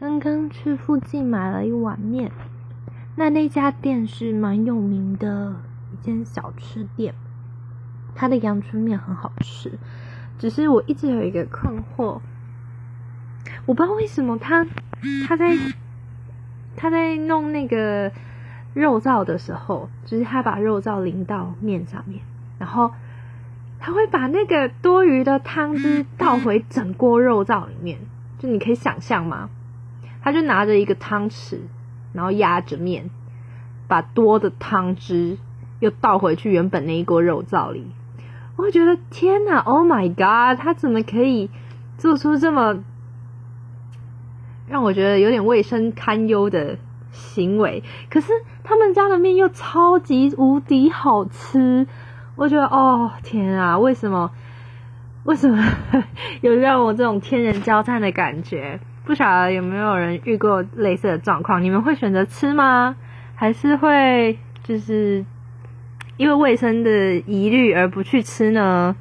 刚刚去附近买了一碗面，那那家店是蛮有名的一间小吃店，它的阳春面很好吃，只是我一直有一个困惑，我不知道为什么他他在他在弄那个肉燥的时候，就是他把肉燥淋到面上面，然后他会把那个多余的汤汁倒回整锅肉燥里面，就你可以想象吗？他就拿着一个汤匙，然后压着面，把多的汤汁又倒回去原本那一锅肉燥里。我觉得天哪，Oh my God，他怎么可以做出这么让我觉得有点卫生堪忧的行为？可是他们家的面又超级无敌好吃，我觉得哦天啊，为什么？为什么 有让我这种天人交战的感觉？不晓得有没有人遇过类似的状况？你们会选择吃吗？还是会就是因为卫生的疑虑而不去吃呢？